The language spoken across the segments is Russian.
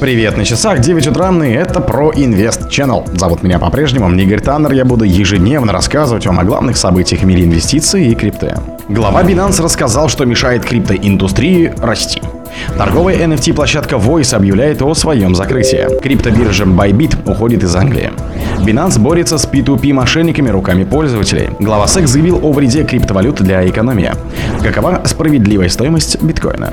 Привет на часах, 9 утра, и это про Инвест Channel. Зовут меня по-прежнему Игорь Таннер, я буду ежедневно рассказывать вам о главных событиях в мире инвестиций и крипты. Глава Binance рассказал, что мешает криптоиндустрии расти. Торговая NFT-площадка Voice объявляет о своем закрытии. Криптобиржа Bybit уходит из Англии. Binance борется с P2P мошенниками руками пользователей. Глава SEC заявил о вреде криптовалют для экономии. Какова справедливая стоимость биткоина?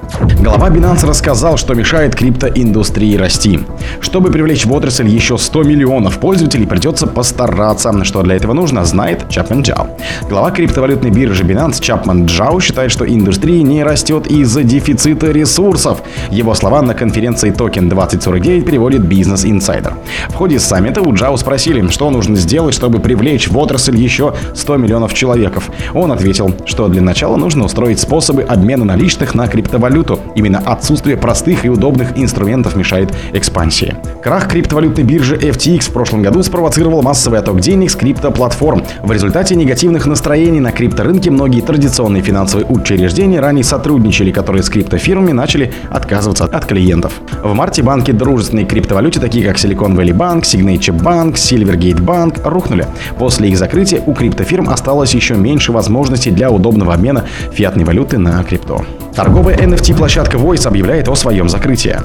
Глава Binance рассказал, что мешает криптоиндустрии расти. Чтобы привлечь в отрасль еще 100 миллионов пользователей, придется постараться. Что для этого нужно, знает Чапман Джао. Глава криптовалютной биржи Binance Чапман Джао считает, что индустрия не растет из-за дефицита ресурсов. Его слова на конференции Токен 2049 переводит Business Insider. В ходе саммита у Джао спросили, что нужно сделать, чтобы привлечь в отрасль еще 100 миллионов человеков. Он ответил, что для начала нужно устроить способы обмена наличных на криптовалюту. Именно отсутствие простых и удобных инструментов мешает экспансии. Крах криптовалютной биржи FTX в прошлом году спровоцировал массовый отток денег с криптоплатформ. В результате негативных настроений на крипторынке многие традиционные финансовые учреждения, ранее сотрудничали, которые с криптофирмами, начали отказываться от клиентов. В марте банки дружественной криптовалюте, такие как Silicon Valley Bank, Signature Bank, Silvergate Банк рухнули. После их закрытия у криптофирм осталось еще меньше возможностей для удобного обмена фиатной валюты на крипто. Торговая NFT-площадка Voice объявляет о своем закрытии.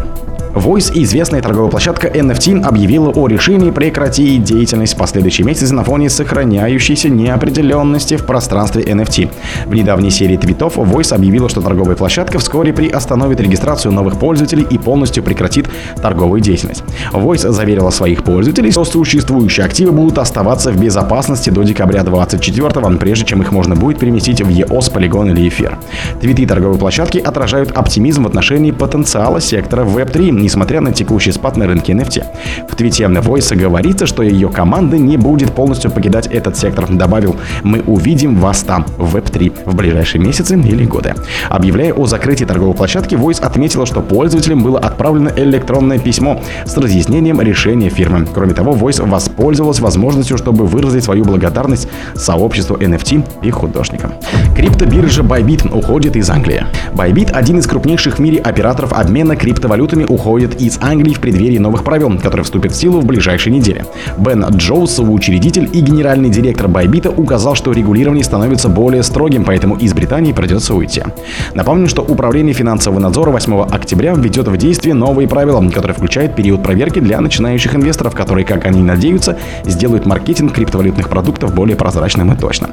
Voice, известная торговая площадка NFT, объявила о решении прекратить деятельность в последующие месяцы на фоне сохраняющейся неопределенности в пространстве NFT. В недавней серии твитов Voice объявила, что торговая площадка вскоре приостановит регистрацию новых пользователей и полностью прекратит торговую деятельность. Voice заверила своих пользователей, что существующие активы будут оставаться в безопасности до декабря 2024, прежде чем их можно будет переместить в EOS, Polygon или эфир. Твиты торговой площадки отражают оптимизм в отношении потенциала сектора Web3 несмотря на текущий спад на рынке NFT. В твите Voice говорится, что ее команда не будет полностью покидать этот сектор. Добавил, мы увидим вас там, в Web3, в ближайшие месяцы или годы. Объявляя о закрытии торговой площадки, Voice отметила, что пользователям было отправлено электронное письмо с разъяснением решения фирмы. Кроме того, Voice воспользовалась возможностью, чтобы выразить свою благодарность сообществу NFT и художникам. Криптобиржа Bybit уходит из Англии. Bybit, один из крупнейших в мире операторов обмена криптовалютами, уходит уходит из Англии в преддверии новых правил, которые вступят в силу в ближайшие недели. Бен Джоус, учредитель и генеральный директор Байбита, указал, что регулирование становится более строгим, поэтому из Британии придется уйти. Напомню, что Управление финансового надзора 8 октября введет в действие новые правила, которые включают период проверки для начинающих инвесторов, которые, как они надеются, сделают маркетинг криптовалютных продуктов более прозрачным и точным.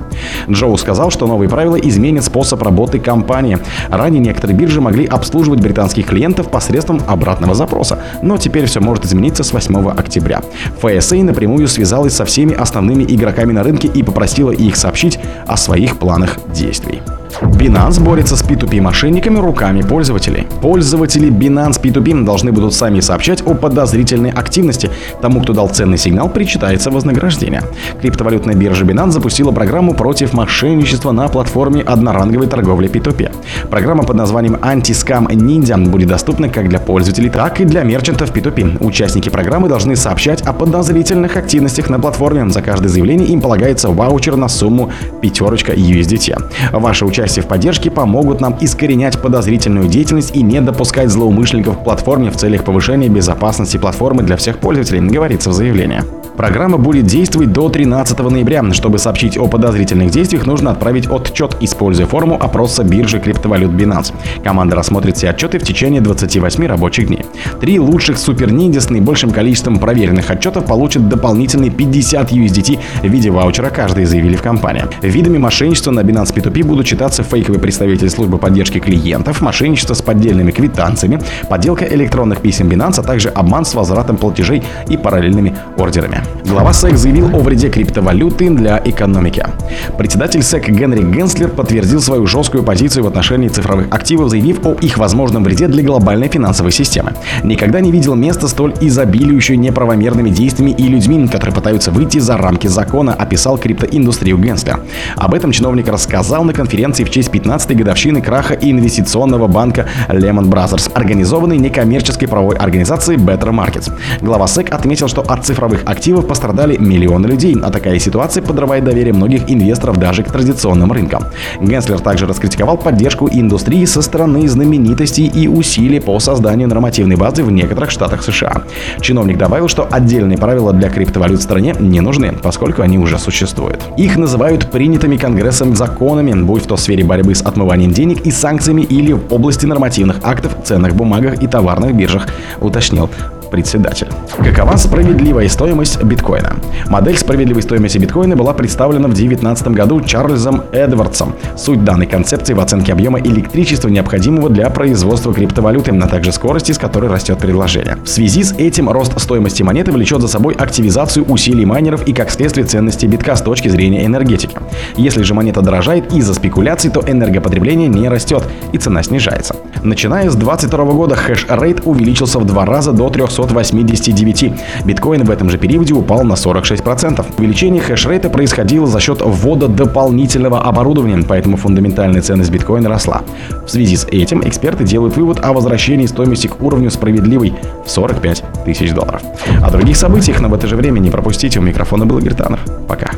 Джоу сказал, что новые правила изменят способ работы компании. Ранее некоторые биржи могли обслуживать британских клиентов посредством обратного данного запроса, но теперь все может измениться с 8 октября. FSA напрямую связалась со всеми основными игроками на рынке и попросила их сообщить о своих планах действий. Binance борется с P2P мошенниками руками пользователей. Пользователи Binance P2P должны будут сами сообщать о подозрительной активности. Тому, кто дал ценный сигнал, причитается вознаграждение. Криптовалютная биржа Binance запустила программу против мошенничества на платформе одноранговой торговли P2P. Программа под названием Anti-Scam Ninja будет доступна как для пользователей, так и для мерчантов P2P. Участники программы должны сообщать о подозрительных активностях на платформе. За каждое заявление им полагается ваучер на сумму пятерочка USDT. Ваше участие участие в поддержке помогут нам искоренять подозрительную деятельность и не допускать злоумышленников к платформе в целях повышения безопасности платформы для всех пользователей, говорится в заявлении. Программа будет действовать до 13 ноября. Чтобы сообщить о подозрительных действиях, нужно отправить отчет, используя форму опроса биржи криптовалют Binance. Команда рассмотрит все отчеты в течение 28 рабочих дней. Три лучших супер ниндзя с наибольшим количеством проверенных отчетов получат дополнительные 50 USDT в виде ваучера, каждый заявили в компании. Видами мошенничества на Binance P2P будут читаться фейковый представитель службы поддержки клиентов, мошенничество с поддельными квитанциями, подделка электронных писем Binance, а также обман с возвратом платежей и параллельными ордерами. Глава SEC заявил о вреде криптовалюты для экономики. Председатель SEC Генри Генслер подтвердил свою жесткую позицию в отношении цифровых активов, заявив о их возможном вреде для глобальной финансовой системы. Никогда не видел места столь изобилующую неправомерными действиями и людьми, которые пытаются выйти за рамки закона, описал криптоиндустрию Генслер. Об этом чиновник рассказал на конференции в честь 15-й годовщины краха инвестиционного банка Lehman Brothers, организованной некоммерческой правовой организацией Better Markets. Глава SEC отметил, что от цифровых активов активов пострадали миллионы людей, а такая ситуация подрывает доверие многих инвесторов даже к традиционным рынкам. Генслер также раскритиковал поддержку индустрии со стороны знаменитостей и усилий по созданию нормативной базы в некоторых штатах США. Чиновник добавил, что отдельные правила для криптовалют в стране не нужны, поскольку они уже существуют. Их называют принятыми Конгрессом законами, будь в то сфере борьбы с отмыванием денег и санкциями или в области нормативных актов, ценных бумагах и товарных биржах, уточнил председатель. Какова справедливая стоимость биткоина? Модель справедливой стоимости биткоина была представлена в 2019 году Чарльзом Эдвардсом. Суть данной концепции в оценке объема электричества, необходимого для производства криптовалюты, а также скорости, с которой растет предложение. В связи с этим рост стоимости монеты влечет за собой активизацию усилий майнеров и как следствие ценности битка с точки зрения энергетики. Если же монета дорожает из-за спекуляций, то энергопотребление не растет и цена снижается. Начиная с 2022 года хэш-рейт увеличился в два раза до 389. Биткоин в этом же периоде упал на 46%. Увеличение хэш-рейта происходило за счет ввода дополнительного оборудования, поэтому фундаментальная ценность биткоина росла. В связи с этим эксперты делают вывод о возвращении стоимости к уровню справедливой в 45 тысяч долларов. О других событиях, но в это же время не пропустите. У микрофона был Игорь. Пока.